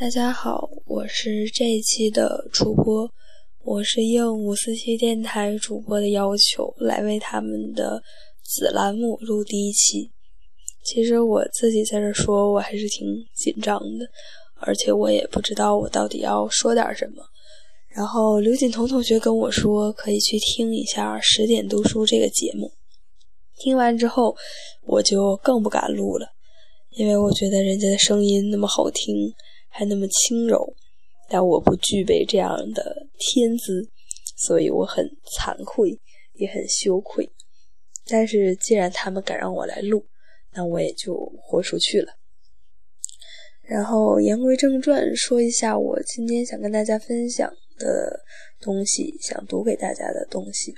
大家好，我是这一期的主播，我是应五四七电台主播的要求来为他们的子栏目录第一期。其实我自己在这儿说，我还是挺紧张的，而且我也不知道我到底要说点什么。然后刘锦彤同学跟我说，可以去听一下十点读书这个节目。听完之后，我就更不敢录了，因为我觉得人家的声音那么好听。还那么轻柔，但我不具备这样的天资，所以我很惭愧，也很羞愧。但是既然他们敢让我来录，那我也就豁出去了。然后言归正传，说一下我今天想跟大家分享的东西，想读给大家的东西。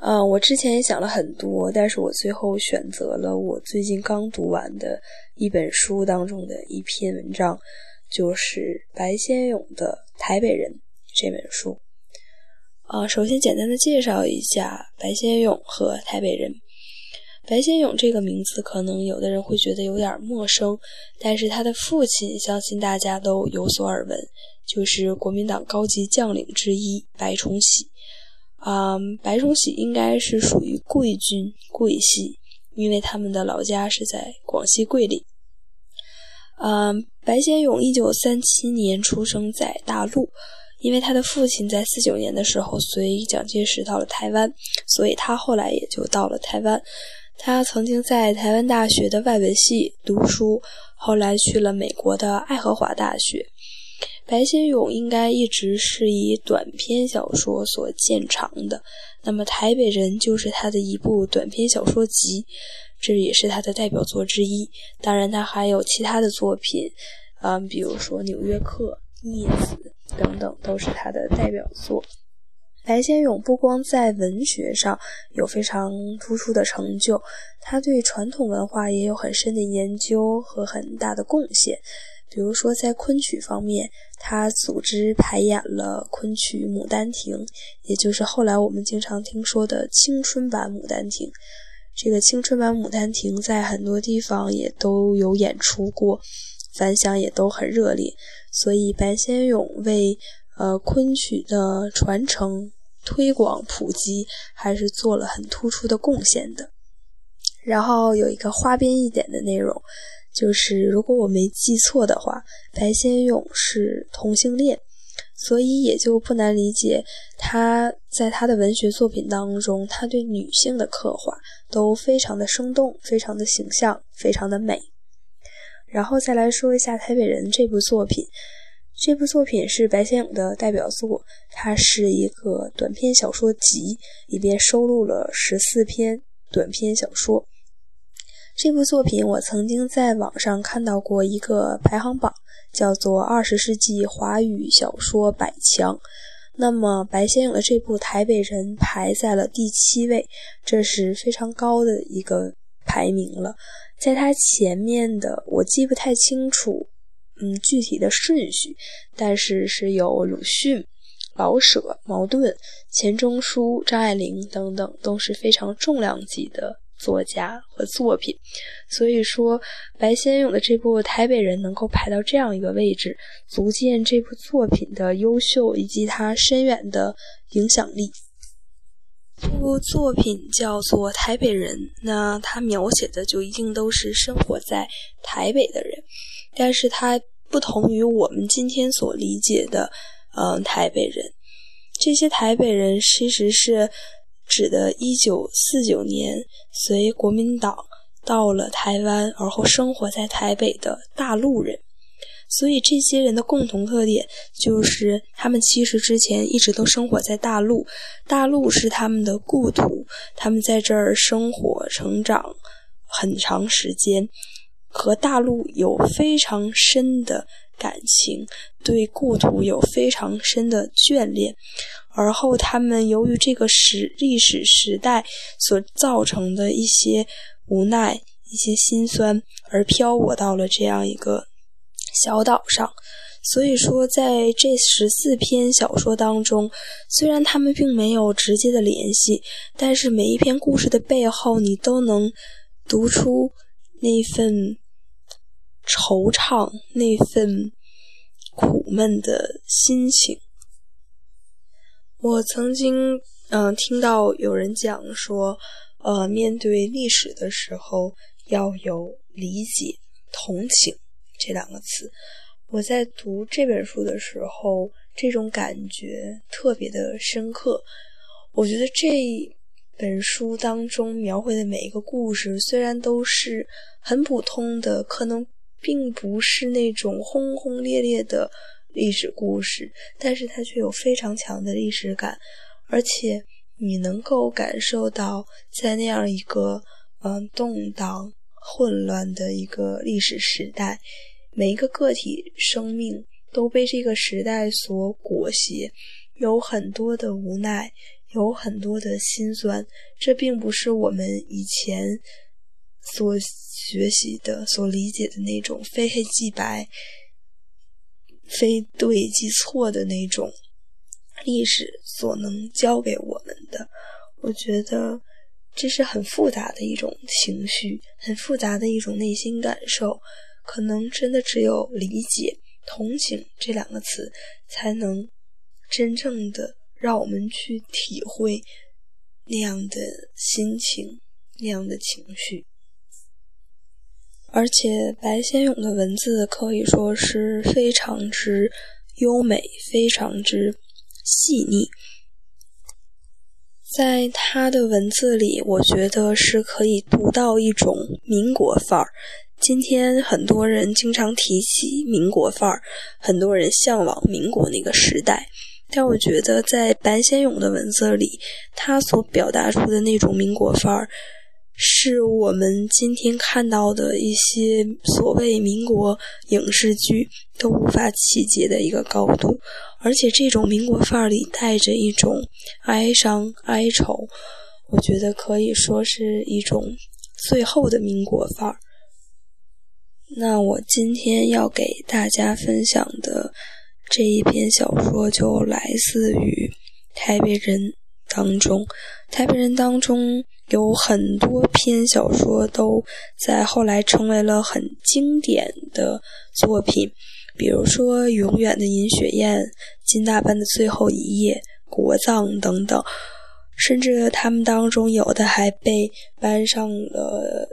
嗯，我之前也想了很多，但是我最后选择了我最近刚读完的一本书当中的一篇文章。就是白先勇的《台北人》这本书。啊，首先简单的介绍一下白先勇和《台北人》。白先勇这个名字可能有的人会觉得有点陌生，但是他的父亲相信大家都有所耳闻，就是国民党高级将领之一白崇禧。啊，白崇禧应该是属于贵军贵系，因为他们的老家是在广西桂林。嗯，白先勇一九三七年出生在大陆，因为他的父亲在四九年的时候随蒋介石到了台湾，所以他后来也就到了台湾。他曾经在台湾大学的外文系读书，后来去了美国的爱荷华大学。白先勇应该一直是以短篇小说所见长的，那么《台北人》就是他的一部短篇小说集。这也是他的代表作之一。当然，他还有其他的作品，嗯，比如说《纽约客》《孽子》等等，都是他的代表作。白先勇不光在文学上有非常突出的成就，他对传统文化也有很深的研究和很大的贡献。比如说，在昆曲方面，他组织排演了昆曲《牡丹亭》，也就是后来我们经常听说的青春版《牡丹亭》。这个青春版《牡丹亭》在很多地方也都有演出过，反响也都很热烈，所以白先勇为呃昆曲的传承、推广、普及还是做了很突出的贡献的。然后有一个花边一点的内容，就是如果我没记错的话，白先勇是同性恋。所以也就不难理解，他在他的文学作品当中，他对女性的刻画都非常的生动，非常的形象，非常的美。然后再来说一下《台北人》这部作品，这部作品是白先勇的代表作，它是一个短篇小说集，里边收录了十四篇短篇小说。这部作品我曾经在网上看到过一个排行榜。叫做二十世纪华语小说百强，那么白先勇的这部《台北人》排在了第七位，这是非常高的一个排名了。在他前面的我记不太清楚，嗯，具体的顺序，但是是有鲁迅、老舍、茅盾、钱钟书、张爱玲等等，都是非常重量级的。作家和作品，所以说白先勇的这部《台北人》能够排到这样一个位置，足见这部作品的优秀以及它深远的影响力。这部作品叫做《台北人》，那它描写的就一定都是生活在台北的人，但是它不同于我们今天所理解的，嗯，台北人。这些台北人其实是。指的1949年随国民党到了台湾，而后生活在台北的大陆人，所以这些人的共同特点就是他们其实之前一直都生活在大陆，大陆是他们的故土，他们在这儿生活成长很长时间，和大陆有非常深的感情，对故土有非常深的眷恋。而后，他们由于这个时历史时代所造成的一些无奈、一些心酸，而漂泊到了这样一个小岛上。所以说，在这十四篇小说当中，虽然他们并没有直接的联系，但是每一篇故事的背后，你都能读出那份惆怅，那份苦闷的心情。我曾经嗯听到有人讲说，呃，面对历史的时候要有理解、同情这两个词。我在读这本书的时候，这种感觉特别的深刻。我觉得这本书当中描绘的每一个故事，虽然都是很普通的，可能并不是那种轰轰烈烈的历史故事，但是它却有非常强的历史感，而且你能够感受到，在那样一个嗯动荡、混乱的一个历史时代。每一个个体生命都被这个时代所裹挟，有很多的无奈，有很多的心酸。这并不是我们以前所学习的、所理解的那种非黑即白、非对即错的那种历史所能教给我们的。我觉得这是很复杂的一种情绪，很复杂的一种内心感受。可能真的只有理解、同情这两个词，才能真正的让我们去体会那样的心情、那样的情绪。而且白先勇的文字可以说是非常之优美、非常之细腻，在他的文字里，我觉得是可以读到一种民国范儿。今天很多人经常提起民国范儿，很多人向往民国那个时代。但我觉得，在白先勇的文字里，他所表达出的那种民国范儿，是我们今天看到的一些所谓民国影视剧都无法企及的一个高度。而且，这种民国范儿里带着一种哀伤、哀愁，我觉得可以说是一种最后的民国范儿。那我今天要给大家分享的这一篇小说，就来自于《台北人》当中。《台北人》当中有很多篇小说，都在后来成为了很经典的作品，比如说《永远的银雪宴》《金大班的最后一夜》《国葬》等等，甚至他们当中有的还被搬上了。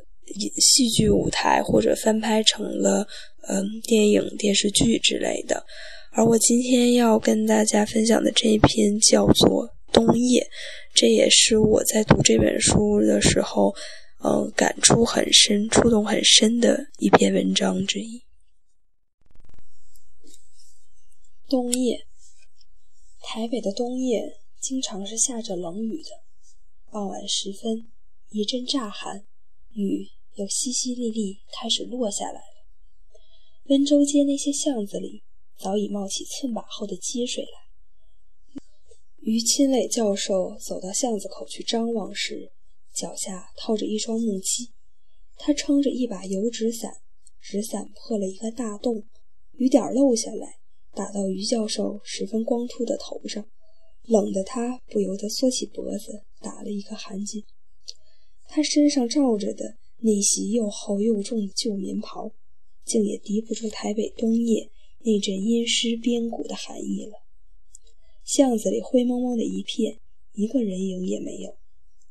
戏剧舞台或者翻拍成了嗯电影电视剧之类的，而我今天要跟大家分享的这一篇叫做《冬夜》，这也是我在读这本书的时候，嗯感触很深、触动很深的一篇文章之一。冬夜，台北的冬夜经常是下着冷雨的，傍晚时分，一阵乍寒，雨。又淅淅沥沥开始落下来了。温州街那些巷子里早已冒起寸把厚的积水来。于钦磊教授走到巷子口去张望时，脚下套着一双木屐，他撑着一把油纸伞，纸伞破了一个大洞，雨点漏下来，打到于教授十分光秃的头上，冷得他不由得缩起脖子，打了一个寒噤。他身上罩着的。那袭又厚又重的旧棉袍，竟也敌不住台北冬夜那阵阴湿边骨的寒意了。巷子里灰蒙蒙的一片，一个人影也没有。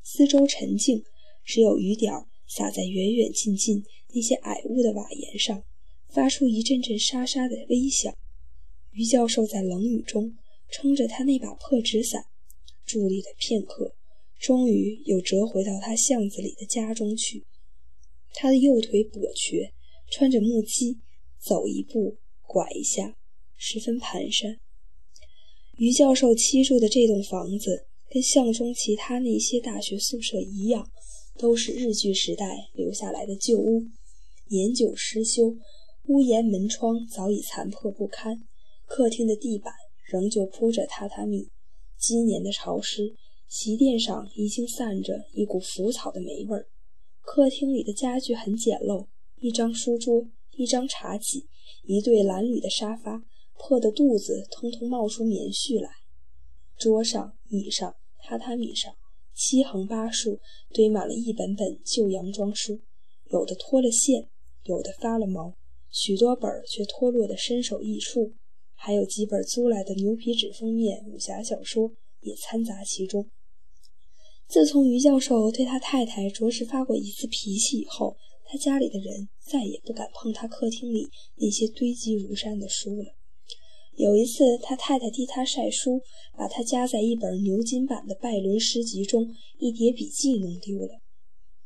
四周沉静，只有雨点洒在远远近近那些矮屋的瓦檐上，发出一阵阵沙沙的微响。于教授在冷雨中撑着他那把破纸伞，伫立了片刻，终于又折回到他巷子里的家中去。他的右腿跛瘸，穿着木屐，走一步拐一下，十分蹒跚。于教授栖住的这栋房子，跟巷中其他那些大学宿舍一样，都是日据时代留下来的旧屋，年久失修，屋檐门窗早已残破不堪，客厅的地板仍旧铺着榻榻米，今年的潮湿，席垫上已经散着一股腐草的霉味儿。客厅里的家具很简陋，一张书桌，一张茶几，一对蓝缕的沙发，破的肚子通通冒出棉絮来。桌上、椅上、榻榻米上，七横八竖堆满了一本本旧洋装书，有的脱了线，有的发了毛，许多本却脱落得身首异处，还有几本租来的牛皮纸封面武侠小说也掺杂其中。自从于教授对他太太着实发过一次脾气以后，他家里的人再也不敢碰他客厅里那些堆积如山的书了。有一次，他太太替他晒书，把他夹在一本牛津版的拜伦诗集中一叠笔记弄丢了。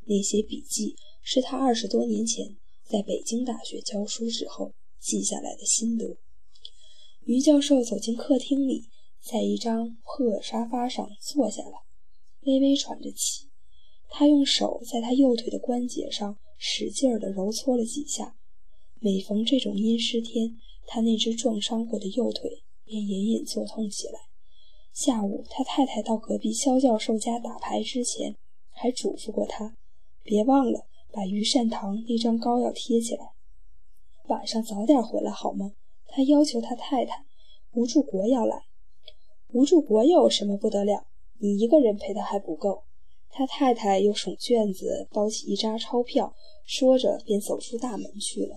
那些笔记是他二十多年前在北京大学教书时候记下来的心得。于教授走进客厅里，在一张破沙发上坐下来，微微喘着气。他用手在他右腿的关节上使劲儿地揉搓了几下。每逢这种阴湿天，他那只撞伤过的右腿便隐隐作痛起来。下午，他太太到隔壁肖教授家打牌之前，还嘱咐过他，别忘了把于善堂那张膏药贴起来。晚上早点回来好吗？他要求他太太。吴柱国要来。吴柱国有什么不得了？你一个人陪他还不够。他太太又耸卷子包起一扎钞票，说着便走出大门去了。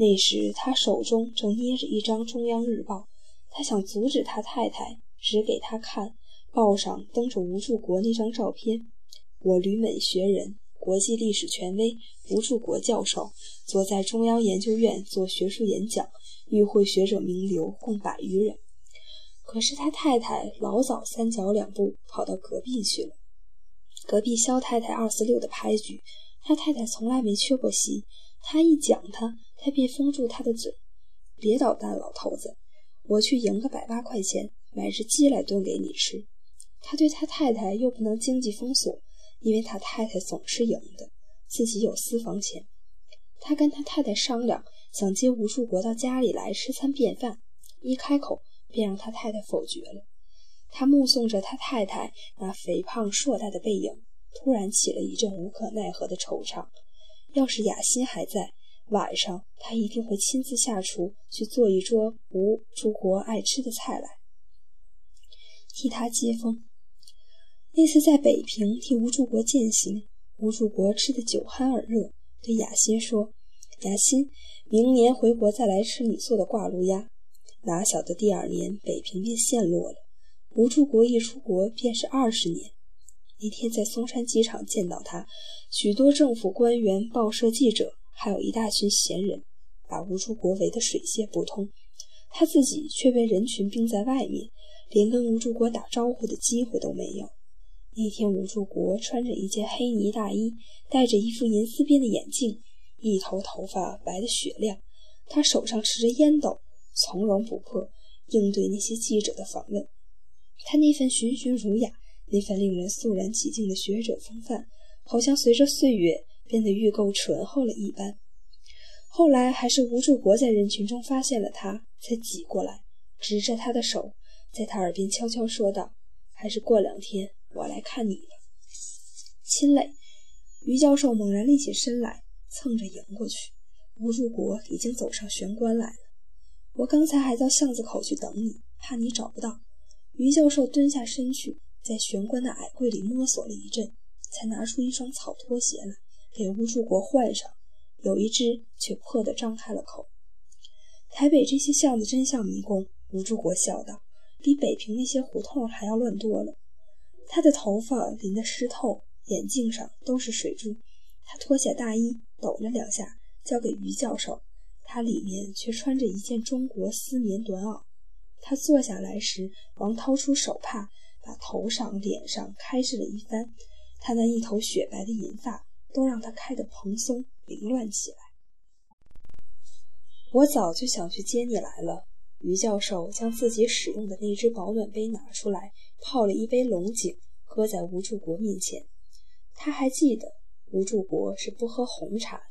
那时他手中正捏着一张《中央日报》，他想阻止他太太，指给他看报上登着吴柱国那张照片。我旅美学人、国际历史权威吴柱国教授，坐在中央研究院做学术演讲，与会学者名流共百余人。可是他太太老早三脚两步跑到隔壁去了。隔壁肖太太二四六的牌局，他太太从来没缺过席。他一讲他。他便封住他的嘴，别捣蛋，老头子，我去赢个百八块钱，买只鸡来炖给你吃。他对他太太又不能经济封锁，因为他太太总是赢的，自己有私房钱。他跟他太太商量，想接吴树国到家里来吃餐便饭，一开口便让他太太否决了。他目送着他太太那肥胖硕大的背影，突然起了一阵无可奈何的惆怅。要是雅欣还在。晚上，他一定会亲自下厨去做一桌吴柱国爱吃的菜来，替他接风。那次在北平替吴柱国饯行，吴柱国吃得酒酣耳热，对雅欣说：“雅欣，明年回国再来吃你做的挂炉鸭。”哪晓得第二年北平便陷落了，吴柱国一出国便是二十年。那天在松山机场见到他，许多政府官员、报社记者。还有一大群闲人，把吴柱国围得水泄不通，他自己却被人群冰在外面，连跟吴柱国打招呼的机会都没有。那天，吴柱国穿着一件黑呢大衣，戴着一副银丝边的眼镜，一头头发白得雪亮，他手上持着烟斗，从容不迫应对那些记者的访问。他那份循循儒雅，那份令人肃然起敬的学者风范，好像随着岁月。变得愈够醇厚了一般。后来还是吴柱国在人群中发现了他，才挤过来，执着他的手，在他耳边悄悄说道：“还是过两天我来看你吧。”亲磊，于教授猛然立起身来，蹭着迎过去。吴柱国已经走上玄关来了。我刚才还到巷子口去等你，怕你找不到。于教授蹲下身去，在玄关的矮柜里摸索了一阵，才拿出一双草拖鞋来。给吴柱国换上，有一只却破得张开了口。台北这些巷子真像迷宫，吴柱国笑道：“比北平那些胡同还要乱多了。”他的头发淋得湿透，眼镜上都是水珠。他脱下大衣，抖了两下，交给于教授。他里面却穿着一件中国丝棉短袄。他坐下来时，忙掏出手帕，把头上、脸上开拭了一番。他那一头雪白的银发。都让它开得蓬松凌乱起来。我早就想去接你来了。于教授将自己使用的那只保暖杯拿出来，泡了一杯龙井，喝在吴柱国面前。他还记得吴柱国是不喝红茶的。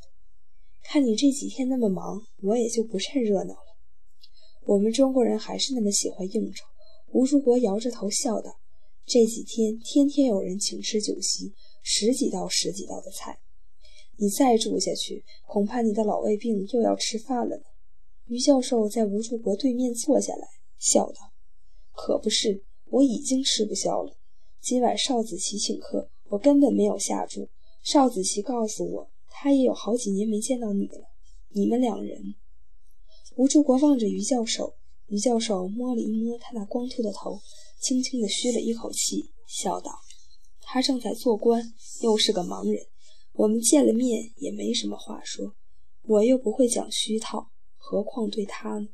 看你这几天那么忙，我也就不趁热闹了。我们中国人还是那么喜欢应酬。吴柱国摇着头笑道：“这几天天天有人请吃酒席。”十几道、十几道的菜，你再住下去，恐怕你的老胃病又要吃饭了呢。于教授在吴柱国对面坐下来，笑道：“可不是，我已经吃不消了。今晚邵子琪请客，我根本没有下注。邵子琪告诉我，他也有好几年没见到你了。你们两人……”吴柱国望着于教授，于教授摸了一摸他那光秃的头，轻轻地吁了一口气，笑道：“他正在做官，又是个盲人，我们见了面也没什么话说。我又不会讲虚套，何况对他呢？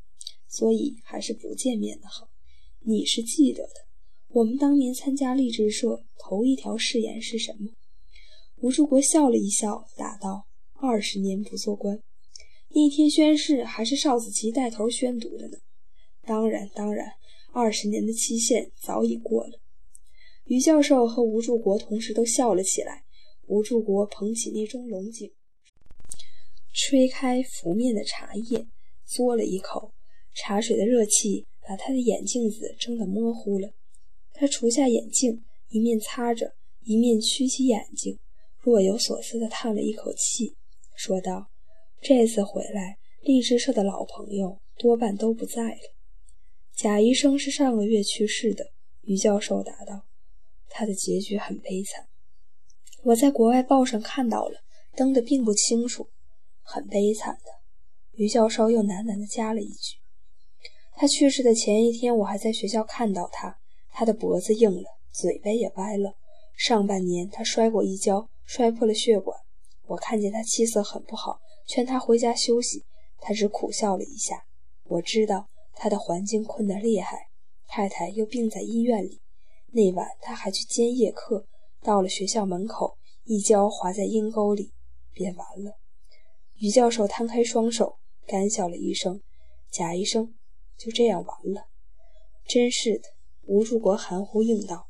所以还是不见面的好。你是记得的，我们当年参加励志社，头一条誓言是什么？”吴树国笑了一笑，答道：“二十年不做官。”那天宣誓还是邵子琪带头宣读的呢。当然，当然，二十年的期限早已过了。于教授和吴柱国同时都笑了起来。吴柱国捧起那盅龙井，吹开浮面的茶叶，嘬了一口，茶水的热气把他的眼镜子蒸得模糊了。他除下眼镜，一面擦着，一面曲起眼睛，若有所思地叹了一口气，说道：“这次回来，励志社的老朋友多半都不在了。”贾医生是上个月去世的，于教授答道：“他的结局很悲惨，我在国外报上看到了，登的并不清楚，很悲惨的。”于教授又喃喃地加了一句：“他去世的前一天，我还在学校看到他，他的脖子硬了，嘴巴也歪了。上半年他摔过一跤，摔破了血管。我看见他气色很不好，劝他回家休息，他只苦笑了一下。我知道。”他的环境困得厉害，太太又病在医院里。那晚他还去兼夜课，到了学校门口，一跤滑在阴沟里，便完了。于教授摊开双手，干笑了一声：“贾医生，就这样完了。”真是的，吴柱国含糊应道：“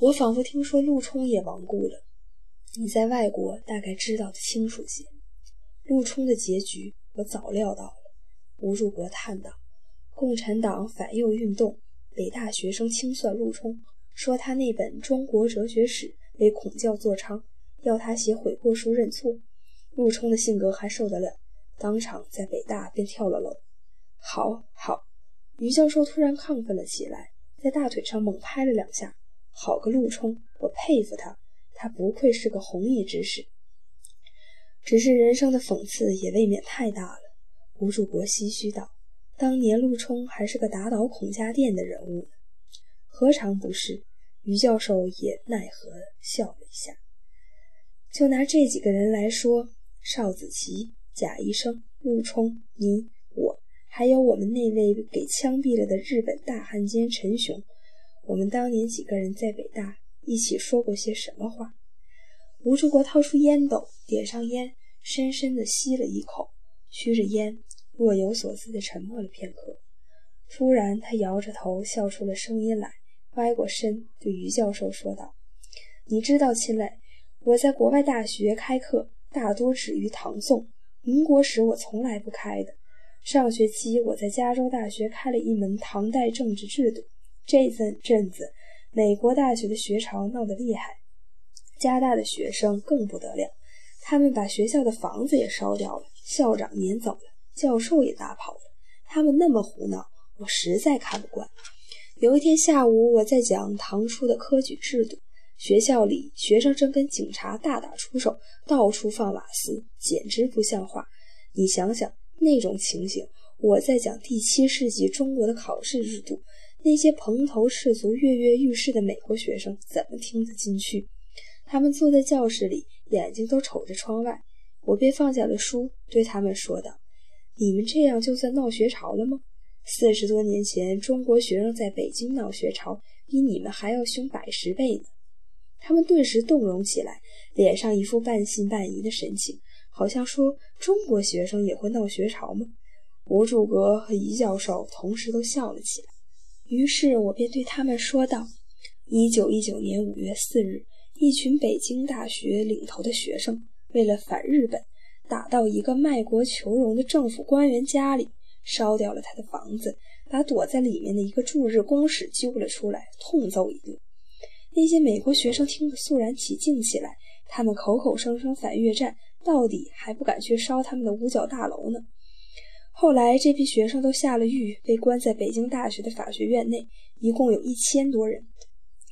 我仿佛听说陆冲也亡故了。你在外国大概知道的清楚些。陆冲的结局我早料到了。”吴柱国叹道。共产党反右运动，北大学生清算陆冲，说他那本《中国哲学史》为孔教作昌，要他写悔过书认错。陆冲的性格还受得了，当场在北大便跳了楼。好，好！于教授突然亢奋了起来，在大腿上猛拍了两下。好个陆冲，我佩服他，他不愧是个弘毅之士。只是人生的讽刺也未免太大了。吴柱国唏嘘道。当年陆冲还是个打倒孔家店的人物，何尝不是？于教授也奈何笑了一下。就拿这几个人来说，邵子琪、贾医生、陆冲、你、我，还有我们那位给枪毙了的日本大汉奸陈雄，我们当年几个人在北大一起说过些什么话？吴志国掏出烟斗，点上烟，深深地吸了一口，吸着烟。若有所思地沉默了片刻，突然，他摇着头笑出了声音来，歪过身对于教授说道：“你知道，秦磊，我在国外大学开课大多止于唐宋，民国史我从来不开的。上学期我在加州大学开了一门唐代政治制度，这阵阵子美国大学的学潮闹得厉害，加大的学生更不得了，他们把学校的房子也烧掉了，校长撵走了。”教授也打跑了，他们那么胡闹，我实在看不惯。有一天下午，我在讲唐初的科举制度，学校里学生正跟警察大打出手，到处放瓦斯，简直不像话。你想想那种情形，我在讲第七世纪中国的考试制度，那些蓬头赤足、跃跃欲试的美国学生怎么听得进去？他们坐在教室里，眼睛都瞅着窗外。我便放下了书，对他们说道。你们这样就算闹学潮了吗？四十多年前，中国学生在北京闹学潮，比你们还要凶百十倍呢。他们顿时动容起来，脸上一副半信半疑的神情，好像说：“中国学生也会闹学潮吗？”吴柱国和于教授同时都笑了起来。于是我便对他们说道：“一九一九年五月四日，一群北京大学领头的学生为了反日本。”打到一个卖国求荣的政府官员家里，烧掉了他的房子，把躲在里面的一个驻日公使揪了出来，痛揍一顿。那些美国学生听得肃然起敬起来，他们口口声声反越战，到底还不敢去烧他们的五角大楼呢。后来这批学生都下了狱，被关在北京大学的法学院内，一共有一千多人。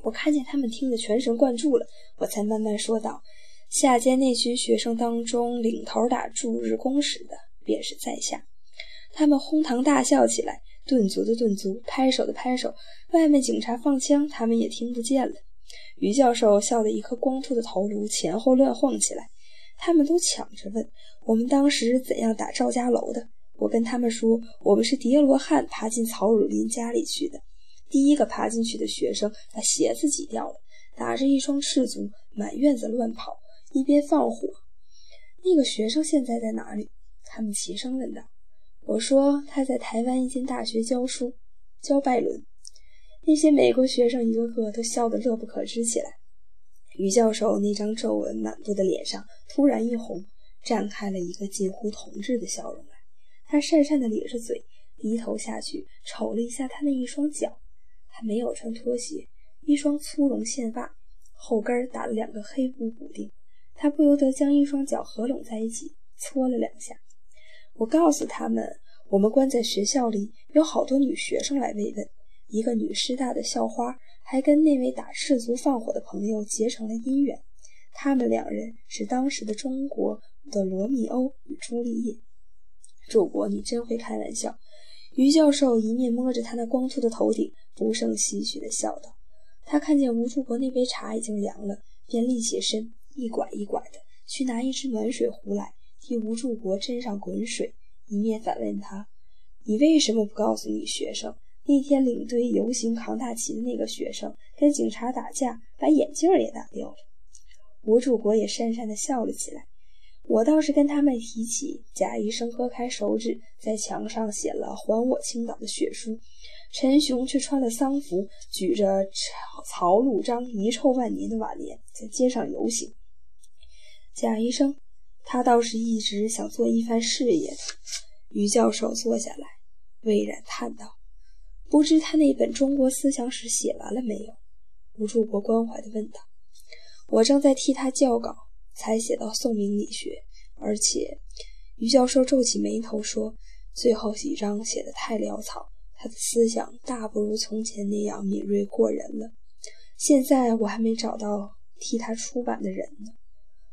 我看见他们听得全神贯注了，我才慢慢说道。下间那群学生当中，领头打驻日公使的便是在下。他们哄堂大笑起来，顿足的顿足，拍手的拍手。外面警察放枪，他们也听不见了。于教授笑得一颗光秃的头颅前后乱晃起来。他们都抢着问我们当时怎样打赵家楼的。我跟他们说，我们是叠罗汉爬进曹汝霖家里去的。第一个爬进去的学生把鞋子挤掉了，打着一双赤足满院子乱跑，一边放火。那个学生现在在哪里？他们齐声问道。我说他在台湾一间大学教书，教拜伦。那些美国学生一个个都笑得乐不可支起来。于教授那张皱纹满布的脸上突然一红，绽开了一个近乎同志的笑容来。他讪讪地咧着嘴，低头下去瞅了一下他那一双脚。他没有穿拖鞋，一双粗绒线袜，后跟打了两个黑布补丁。他不由得将一双脚合拢在一起，搓了两下。我告诉他们，我们关在学校里有好多女学生来慰问。一个女师大的校花还跟那位打赤足放火的朋友结成了姻缘。他们两人是当时的中国的罗密欧与朱丽叶。祝国，你真会开玩笑。于教授一面摸着他那光秃的头顶，不胜唏嘘地笑道：“他看见吴祝国那杯茶已经凉了，便立起身，一拐一拐的去拿一只暖水壶来。”替吴柱国斟上滚水，一面反问他：“你为什么不告诉你学生，那天领队游行扛大旗的那个学生跟警察打架，把眼镜也打掉了？”吴柱国也讪讪地笑了起来。我倒是跟他们提起，贾医生割开手指，在墙上写了“还我青岛”的血书。陈雄却穿了丧服，举着曹曹禄章遗臭万年的挽联，在街上游行。贾医生。他倒是一直想做一番事业的。于教授坐下来，巍然叹道：“不知他那本《中国思想史》写完了没有？”吴柱国关怀地问道：“我正在替他校稿，才写到宋明理学。而且，于教授皱起眉头说，最后几章写得太潦草，他的思想大不如从前那样敏锐过人了。现在我还没找到替他出版的人呢。”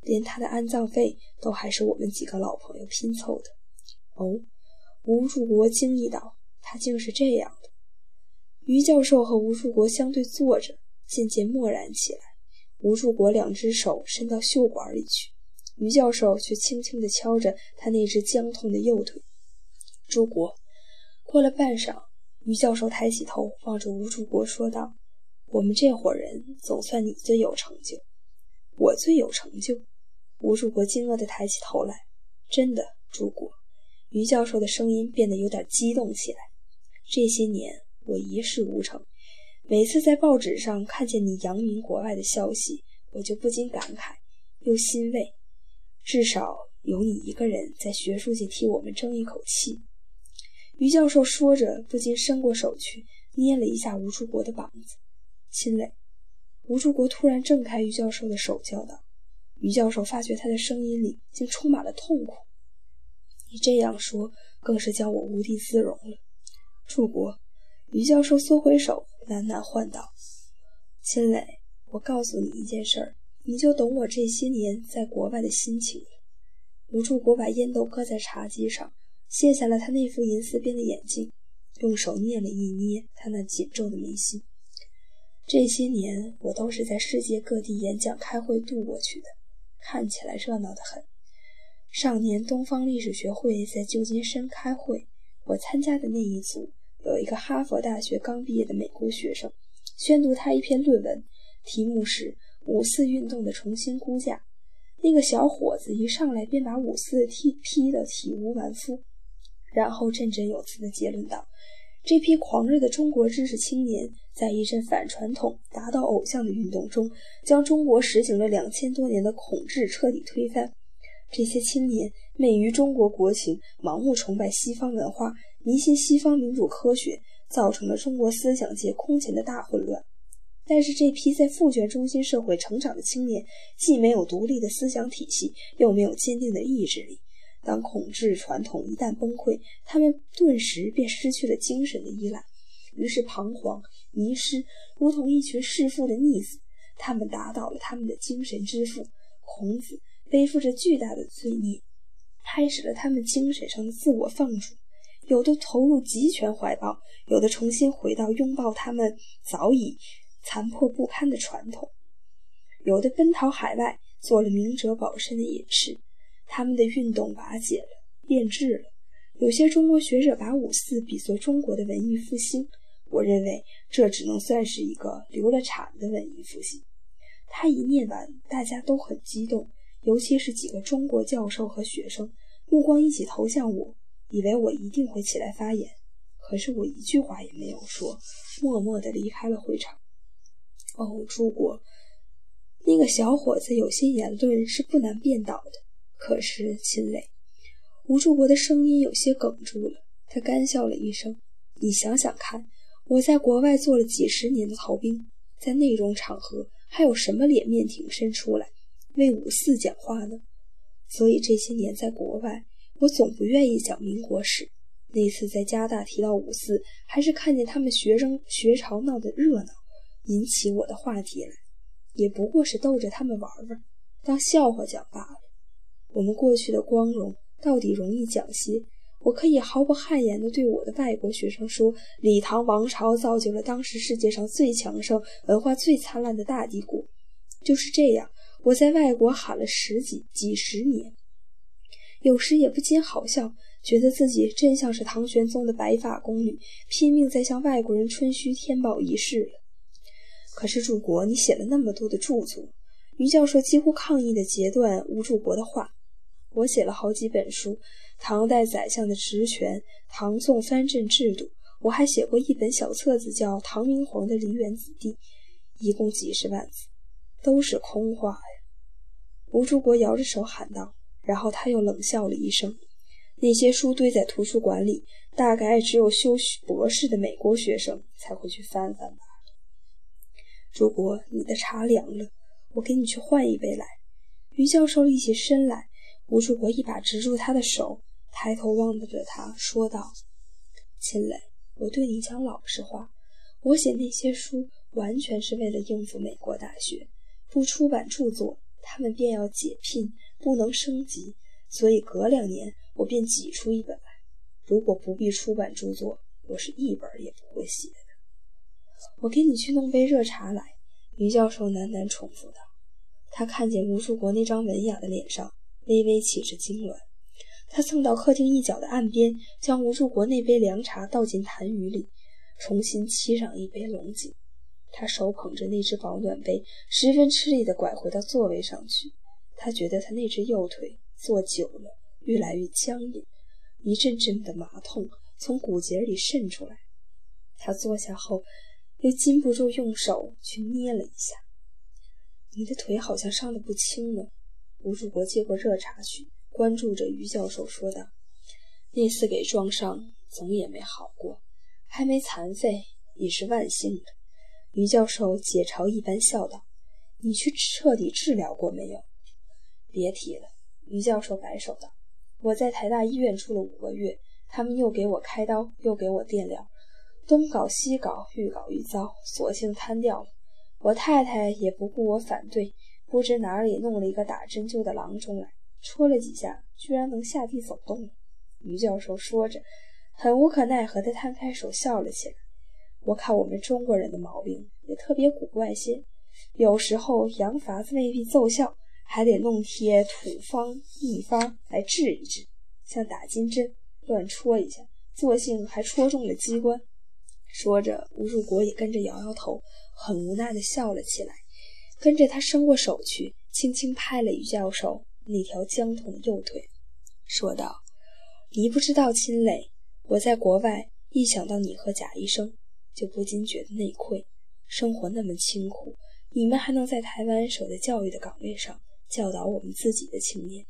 连他的安葬费都还是我们几个老朋友拼凑的。哦，吴柱国惊异道：“他竟是这样的。”于教授和吴柱国相对坐着，渐渐默然起来。吴柱国两只手伸到袖管里去，于教授却轻轻地敲着他那只僵痛的右腿。朱国过了半晌，于教授抬起头望着吴柱国说道：“我们这伙人总算你最有成就，我最有成就。”吴柱国惊愕地抬起头来：“真的，柱国。”于教授的声音变得有点激动起来。这些年我一事无成，每次在报纸上看见你扬名国外的消息，我就不禁感慨，又欣慰。至少有你一个人在学术界替我们争一口气。于教授说着，不禁伸过手去捏了一下吴柱国的膀子。亲磊，吴柱国突然挣开于教授的手，叫道。于教授发觉他的声音里竟充满了痛苦。你这样说，更是叫我无地自容了。祝国，于教授缩回手，喃喃唤道：“秦磊，我告诉你一件事儿，你就懂我这些年在国外的心情了。”吴祝国把烟斗搁在茶几上，卸下了他那副银丝边的眼镜，用手捏了一捏他那紧皱的眉心。这些年，我都是在世界各地演讲、开会度过去的。看起来热闹得很。上年东方历史学会在旧金山开会，我参加的那一组有一个哈佛大学刚毕业的美国学生，宣读他一篇论文，题目是“五四运动的重新估价”。那个小伙子一上来便把五四踢批得体无完肤，然后振振有词地结论道：“这批狂热的中国知识青年。”在一阵反传统、达到偶像的运动中，将中国实行了两千多年的统治彻底推翻。这些青年昧于中国国情，盲目崇拜西方文化，迷信西方民主科学，造成了中国思想界空前的大混乱。但是，这批在父权中心社会成长的青年，既没有独立的思想体系，又没有坚定的意志力。当统治传统一旦崩溃，他们顿时便失去了精神的依赖。于是彷徨迷失，如同一群弑父的逆子。他们打倒了他们的精神之父孔子，背负着巨大的罪孽，开始了他们精神上的自我放逐。有的投入极权怀抱，有的重新回到拥抱他们早已残破不堪的传统，有的奔逃海外，做了明哲保身的隐士。他们的运动瓦解了，变质了。有些中国学者把五四比作中国的文艺复兴，我认为这只能算是一个流了产的文艺复兴。他一念完，大家都很激动，尤其是几个中国教授和学生，目光一起投向我，以为我一定会起来发言。可是我一句话也没有说，默默地离开了会场。哦，朱国，那个小伙子有些言论是不难辩倒的。可是，秦磊，吴柱国的声音有些哽住了，他干笑了一声：“你想想看，我在国外做了几十年的逃兵，在那种场合。”还有什么脸面挺身出来为五四讲话呢？所以这些年在国外，我总不愿意讲民国史。那次在加大提到五四，还是看见他们学生学潮闹得热闹，引起我的话题来，也不过是逗着他们玩玩，当笑话讲罢了。我们过去的光荣到底容易讲些。我可以毫不汗颜地对我的外国学生说：“李唐王朝造就了当时世界上最强盛、文化最灿烂的大帝国。”就是这样，我在外国喊了十几、几十年，有时也不禁好笑，觉得自己真像是唐玄宗的白发宫女，拼命在向外国人吹嘘天宝一世了。可是柱国，你写了那么多的著作，于教授几乎抗议地截断吴柱国的话：“我写了好几本书。”唐代宰相的职权，唐宋藩镇制度，我还写过一本小册子，叫《唐明皇的梨园子弟》，一共几十万字，都是空话呀！吴竹国摇着手喊道，然后他又冷笑了一声：“那些书堆在图书馆里，大概只有修博士的美国学生才会去翻翻吧。”如果，你的茶凉了，我给你去换一杯来。于教授立起身来，吴树国一把执住他的手。抬头望着他，说道：“秦磊，我对你讲老实话，我写那些书完全是为了应付美国大学，不出版著作，他们便要解聘，不能升级，所以隔两年我便挤出一本来。如果不必出版著作，我是一本也不会写的。我给你去弄杯热茶来。”于教授喃喃重复道。他看见吴树国那张文雅的脸上微微起着痉挛。他蹭到客厅一角的岸边，将吴柱国那杯凉茶倒进痰盂里，重新沏上一杯龙井。他手捧着那只保暖杯，十分吃力地拐回到座位上去。他觉得他那只右腿坐久了越来越僵硬，一阵阵的麻痛从骨节里渗出来。他坐下后，又禁不住用手去捏了一下。你的腿好像伤得不轻呢。吴树国接过热茶去。关注着于教授说道：“那次给撞伤，总也没好过，还没残废，已是万幸了。”于教授解嘲一般笑道：“你去彻底治疗过没有？”“别提了。”于教授摆手道：“我在台大医院住了五个月，他们又给我开刀，又给我电疗，东搞西搞，愈搞愈糟，索性瘫掉了。我太太也不顾我反对，不知哪里弄了一个打针灸的郎中来。”戳了几下，居然能下地走动了。于教授说着，很无可奈何地摊开手笑了起来。我看我们中国人的毛病也特别古怪些，有时候洋法子未必奏效，还得弄些土方秘方来治一治，像打金针，乱戳一下，作性还戳中了机关。说着，吴树国也跟着摇摇头，很无奈地笑了起来，跟着他伸过手去，轻轻拍了于教授。那条僵痛的右腿，说道：“你不知道，秦磊，我在国外一想到你和贾医生，就不禁觉得内愧。生活那么清苦，你们还能在台湾守在教育的岗位上，教导我们自己的青年。”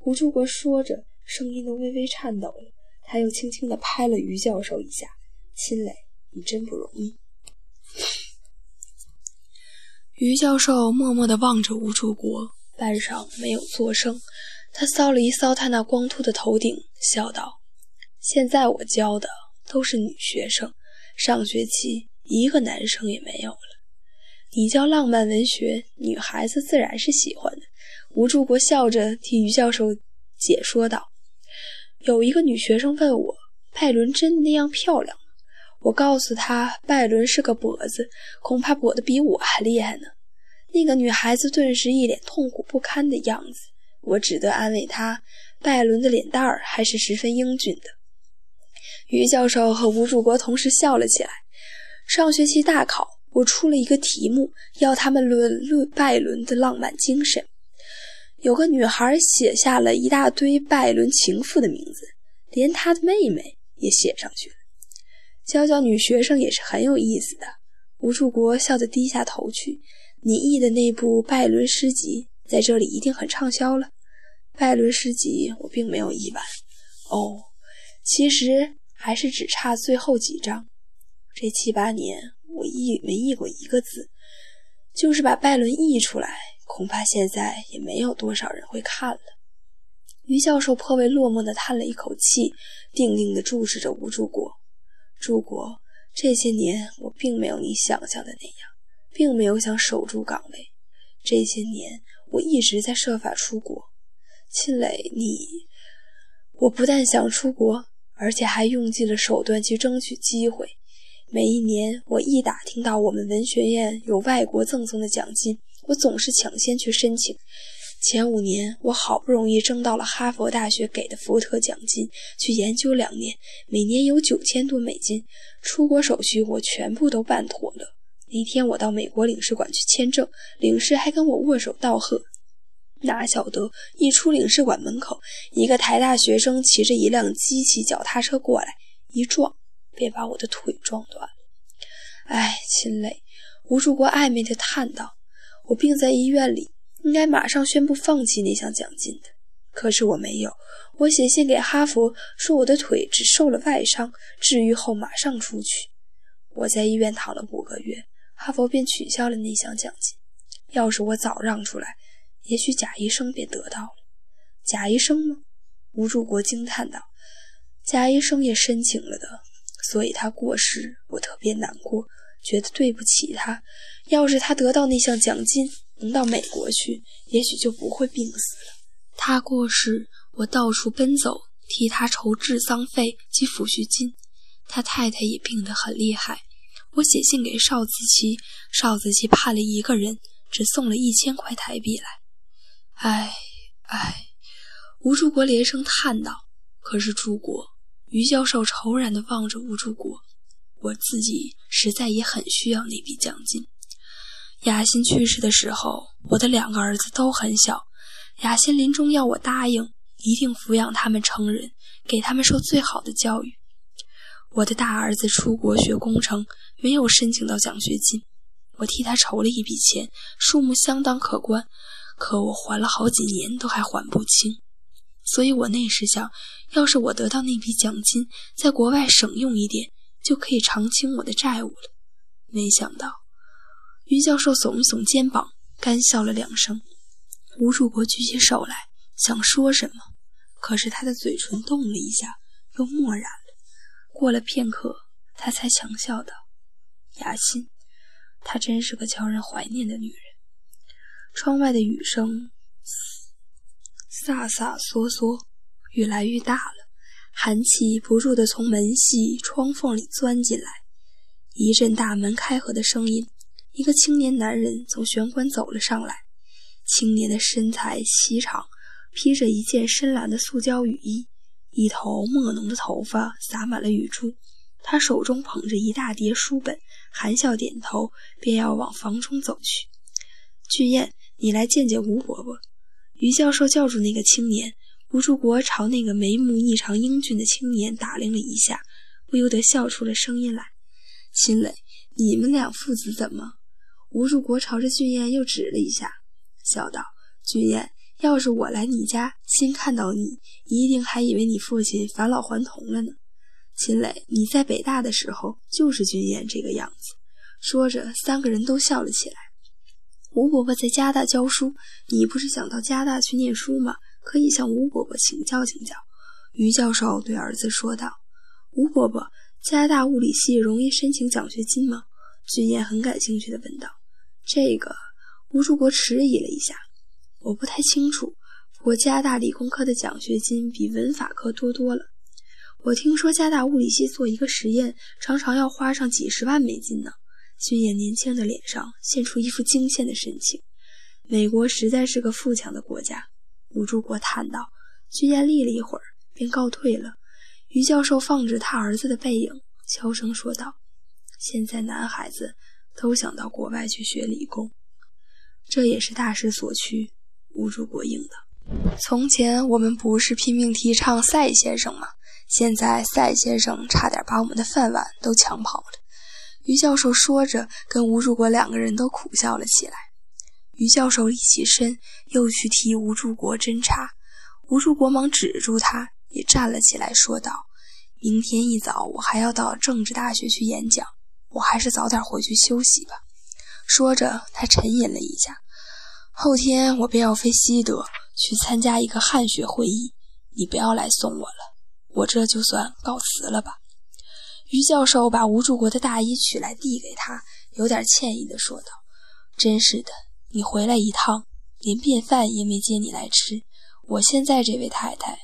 吴柱国说着，声音都微微颤抖了。他又轻轻地拍了于教授一下：“秦磊，你真不容易。”于教授默默地望着吴柱国。半晌没有作声，他搔了一搔他那光秃的头顶，笑道：“现在我教的都是女学生，上学期一个男生也没有了。你教浪漫文学，女孩子自然是喜欢的。”吴柱国笑着替于教授解说道：“有一个女学生问我，拜伦真的那样漂亮？我告诉他，拜伦是个跛子，恐怕跛得比我还厉害呢。那个女孩子顿时一脸痛苦不堪的样子。我只得安慰她，拜伦的脸蛋儿还是十分英俊的。于教授和吴柱国同时笑了起来。上学期大考，我出了一个题目，要他们论论拜伦的浪漫精神。有个女孩写下了一大堆拜伦情妇的名字，连他的妹妹也写上去了。教教女学生也是很有意思的。吴柱国笑得低下头去。你译的那部拜伦诗集在这里一定很畅销了。拜伦诗集我并没有译完。哦，其实还是只差最后几章。这七八年我译没译过一个字，就是把拜伦译出来，恐怕现在也没有多少人会看了。于教授颇为落寞地叹了一口气，定定地注视着吴柱国。柱国，这些年我并没有你想象的那样，并没有想守住岗位。这些年我一直在设法出国。秦磊，你，我不但想出国，而且还用尽了手段去争取机会。每一年，我一打听到我们文学院有外国赠送的奖金，我总是抢先去申请。前五年，我好不容易争到了哈佛大学给的福特奖金，去研究两年，每年有九千多美金。出国手续我全部都办妥了。那天我到美国领事馆去签证，领事还跟我握手道贺。哪晓得一出领事馆门口，一个台大学生骑着一辆机器脚踏车过来，一撞。便把我的腿撞断了！哎，秦磊，吴柱国暧昧地叹道：“我病在医院里，应该马上宣布放弃那项奖金的。可是我没有，我写信给哈佛，说我的腿只受了外伤，治愈后马上出去。我在医院躺了五个月，哈佛便取消了那项奖金。要是我早让出来，也许贾医生便得到了。贾医生吗？”吴柱国惊叹道：“贾医生也申请了的。”所以他过世，我特别难过，觉得对不起他。要是他得到那项奖金，能到美国去，也许就不会病死了。他过世，我到处奔走，替他筹治丧费及抚恤金。他太太也病得很厉害，我写信给邵子琪，邵子琪派了一个人，只送了一千块台币来。唉，唉，吴柱国连声叹道：“可是朱国。”于教授愁然地望着吴柱国，我自己实在也很需要那笔奖金。雅欣去世的时候，我的两个儿子都很小。雅欣临终要我答应，一定抚养他们成人，给他们受最好的教育。我的大儿子出国学工程，没有申请到奖学金，我替他筹了一笔钱，数目相当可观，可我还了好几年都还还不清。所以我那时想，要是我得到那笔奖金，在国外省用一点，就可以偿清我的债务了。没想到，于教授耸了耸肩膀，干笑了两声。吴主国举起手来，想说什么，可是他的嘴唇动了一下，又默然了。过了片刻，他才强笑道：“雅欣，她真是个叫人怀念的女人。”窗外的雨声。飒飒嗦嗦，越来越大了，寒气不住地从门隙、窗缝里钻进来。一阵大门开合的声音，一个青年男人从玄关走了上来。青年的身材细长，披着一件深蓝的塑胶雨衣，一头墨浓的头发洒满了雨珠。他手中捧着一大叠书本，含笑点头，便要往房中走去。俊彦，你来见见吴伯伯。于教授叫住那个青年，吴柱国朝那个眉目异常英俊的青年打量了一下，不由得笑出了声音来。秦磊，你们两父子怎么？吴树国朝着俊彦又指了一下，笑道：“俊彦，要是我来你家，先看到你，一定还以为你父亲返老还童了呢。”秦磊，你在北大的时候就是俊彦这个样子。说着，三个人都笑了起来。吴伯伯在加大教书，你不是想到加大去念书吗？可以向吴伯伯请教请教。”于教授对儿子说道。“吴伯伯，加大物理系容易申请奖学金吗？”俊彦很感兴趣地问道。“这个……”吴柱国迟疑了一下，“我不太清楚。不过加大理工科的奖学金比文法科多多了。我听说加大物理系做一个实验，常常要花上几十万美金呢。俊彦年轻的脸上现出一副惊羡的神情。美国实在是个富强的国家，吴柱国叹道。俊彦立了一会儿，便告退了。于教授放着他儿子的背影，悄声说道：“现在男孩子都想到国外去学理工，这也是大势所趋。”吴柱国应道：“从前我们不是拼命提倡赛先生吗？”现在赛先生差点把我们的饭碗都抢跑了。于教授说着，跟吴柱国两个人都苦笑了起来。于教授一起身，又去替吴柱国侦查。吴柱国忙止住他，也站了起来，说道：“明天一早我还要到政治大学去演讲，我还是早点回去休息吧。”说着，他沉吟了一下：“后天我便要飞西德去参加一个汉学会议，你不要来送我了。”我这就算告辞了吧。于教授把吴柱国的大衣取来递给他，有点歉意地说道：“真是的，你回来一趟，连便饭也没接你来吃。我现在这位太太……”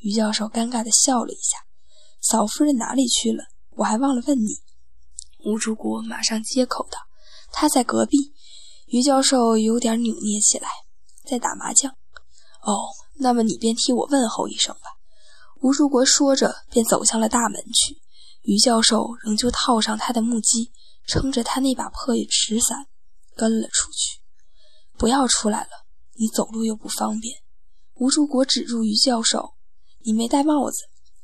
于教授尴尬地笑了一下：“嫂夫人哪里去了？我还忘了问你。”吴柱国马上接口道：“他在隔壁。”于教授有点扭捏起来：“在打麻将。”“哦，那么你便替我问候一声吧。”吴竹国说着，便走向了大门去。于教授仍旧套上他的木屐，撑着他那把破纸伞，跟了出去。不要出来了，你走路又不方便。吴竹国指住于教授：“你没戴帽子，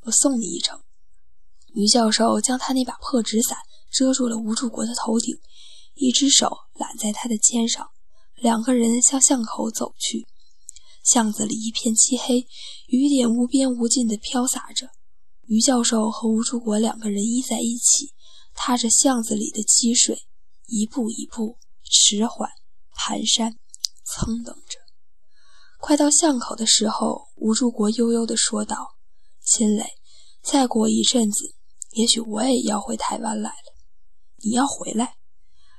我送你一程。”于教授将他那把破纸伞遮住了吴柱国的头顶，一只手揽在他的肩上，两个人向巷口走去。巷子里一片漆黑，雨点无边无尽地飘洒着。于教授和吴柱国两个人依在一起，踏着巷子里的积水，一步一步迟缓、蹒跚、蹭等着。快到巷口的时候，吴柱国悠悠地说道：“秦磊，再过一阵子，也许我也要回台湾来了。你要回来？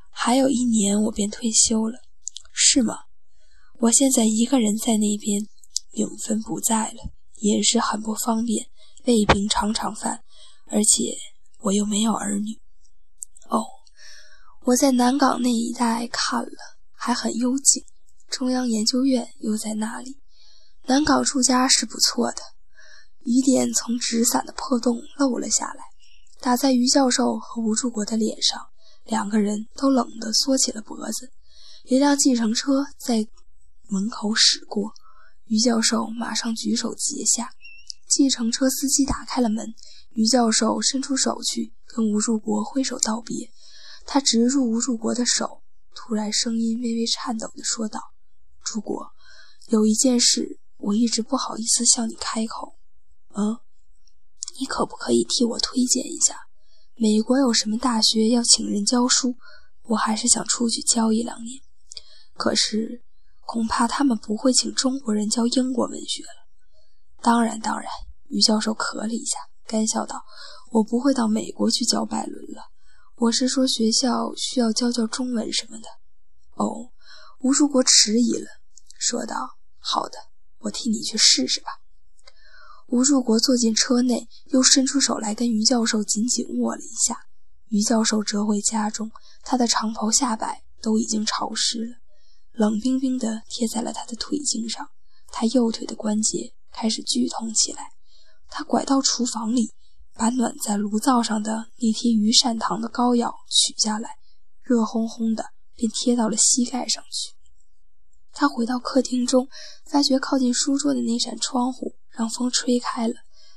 还有一年，我便退休了，是吗？”我现在一个人在那边，永芬不在了，也是很不方便，胃病常常犯，而且我又没有儿女。哦，我在南港那一带看了，还很幽静，中央研究院又在那里。南港住家是不错的。雨点从纸伞的破洞漏了下来，打在于教授和吴柱国的脸上，两个人都冷得缩起了脖子。一辆计程车在。门口驶过，于教授马上举手截下。计程车司机打开了门，于教授伸出手去跟吴柱国挥手道别。他执住吴柱国的手，突然声音微微颤抖地说道：“柱国，有一件事我一直不好意思向你开口。嗯，你可不可以替我推荐一下，美国有什么大学要请人教书？我还是想出去教一两年。可是……”恐怕他们不会请中国人教英国文学了。当然，当然，于教授咳了一下，干笑道：“我不会到美国去教拜伦了。我是说，学校需要教教中文什么的。”哦，吴树国迟疑了，说道：“好的，我替你去试试吧。”吴树国坐进车内，又伸出手来跟于教授紧紧握了一下。于教授折回家中，他的长袍下摆都已经潮湿了。冷冰冰地贴在了他的腿颈上，他右腿的关节开始剧痛起来。他拐到厨房里，把暖在炉灶上的那贴鱼膳糖的膏药取下来，热烘烘的，便贴到了膝盖上去。他回到客厅中，发觉靠近书桌的那扇窗户让风吹开了，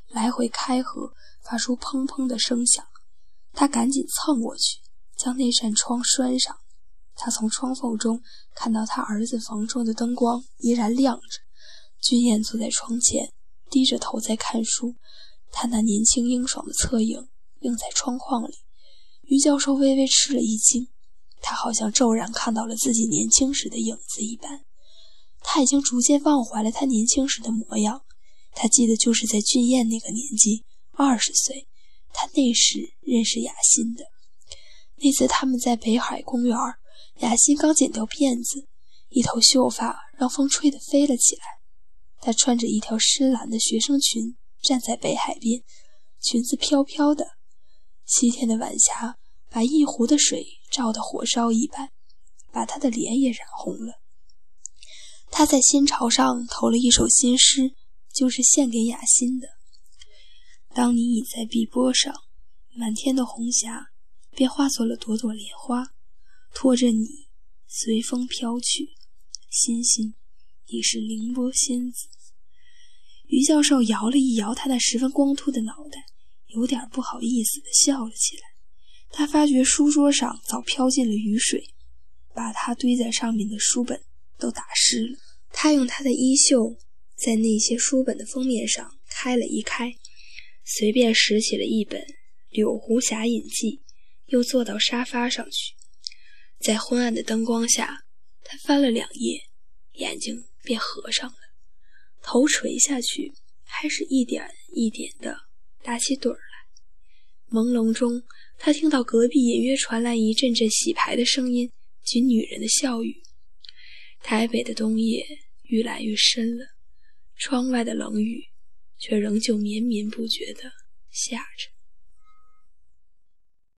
来回开合，发出砰砰的声响。他赶紧蹭过去，将那扇窗拴上。他从窗缝中看到他儿子房中的灯光依然亮着。君燕坐在窗前，低着头在看书，他那年轻英爽的侧影映在窗框里。于教授微微吃了一惊，他好像骤然看到了自己年轻时的影子一般。他已经逐渐忘怀了他年轻时的模样，他记得就是在俊彦那个年纪，二十岁，他那时认识雅欣的。那次他们在北海公园。雅欣刚剪掉辫子，一头秀发让风吹得飞了起来。她穿着一条深蓝的学生裙，站在北海边，裙子飘飘的。西天的晚霞把一湖的水照得火烧一般，把他的脸也染红了。他在新潮上投了一首新诗，就是献给雅欣的。当你倚在碧波上，满天的红霞便化作了朵朵莲花，拖着你随风飘去。欣欣，你是凌波仙子。于教授摇了一摇他那十分光秃的脑袋，有点不好意思地笑了起来。他发觉书桌上早飘进了雨水，把他堆在上面的书本都打湿了。他用他的衣袖在那些书本的封面上开了一开。随便拾起了一本《柳湖侠隐记》，又坐到沙发上去，在昏暗的灯光下，他翻了两页，眼睛便合上了，头垂下去，开始一点一点地打起盹儿来。朦胧中，他听到隔壁隐约传来一阵阵洗牌的声音及女人的笑语。台北的冬夜愈来愈深了，窗外的冷雨。却仍旧绵绵不绝地下着。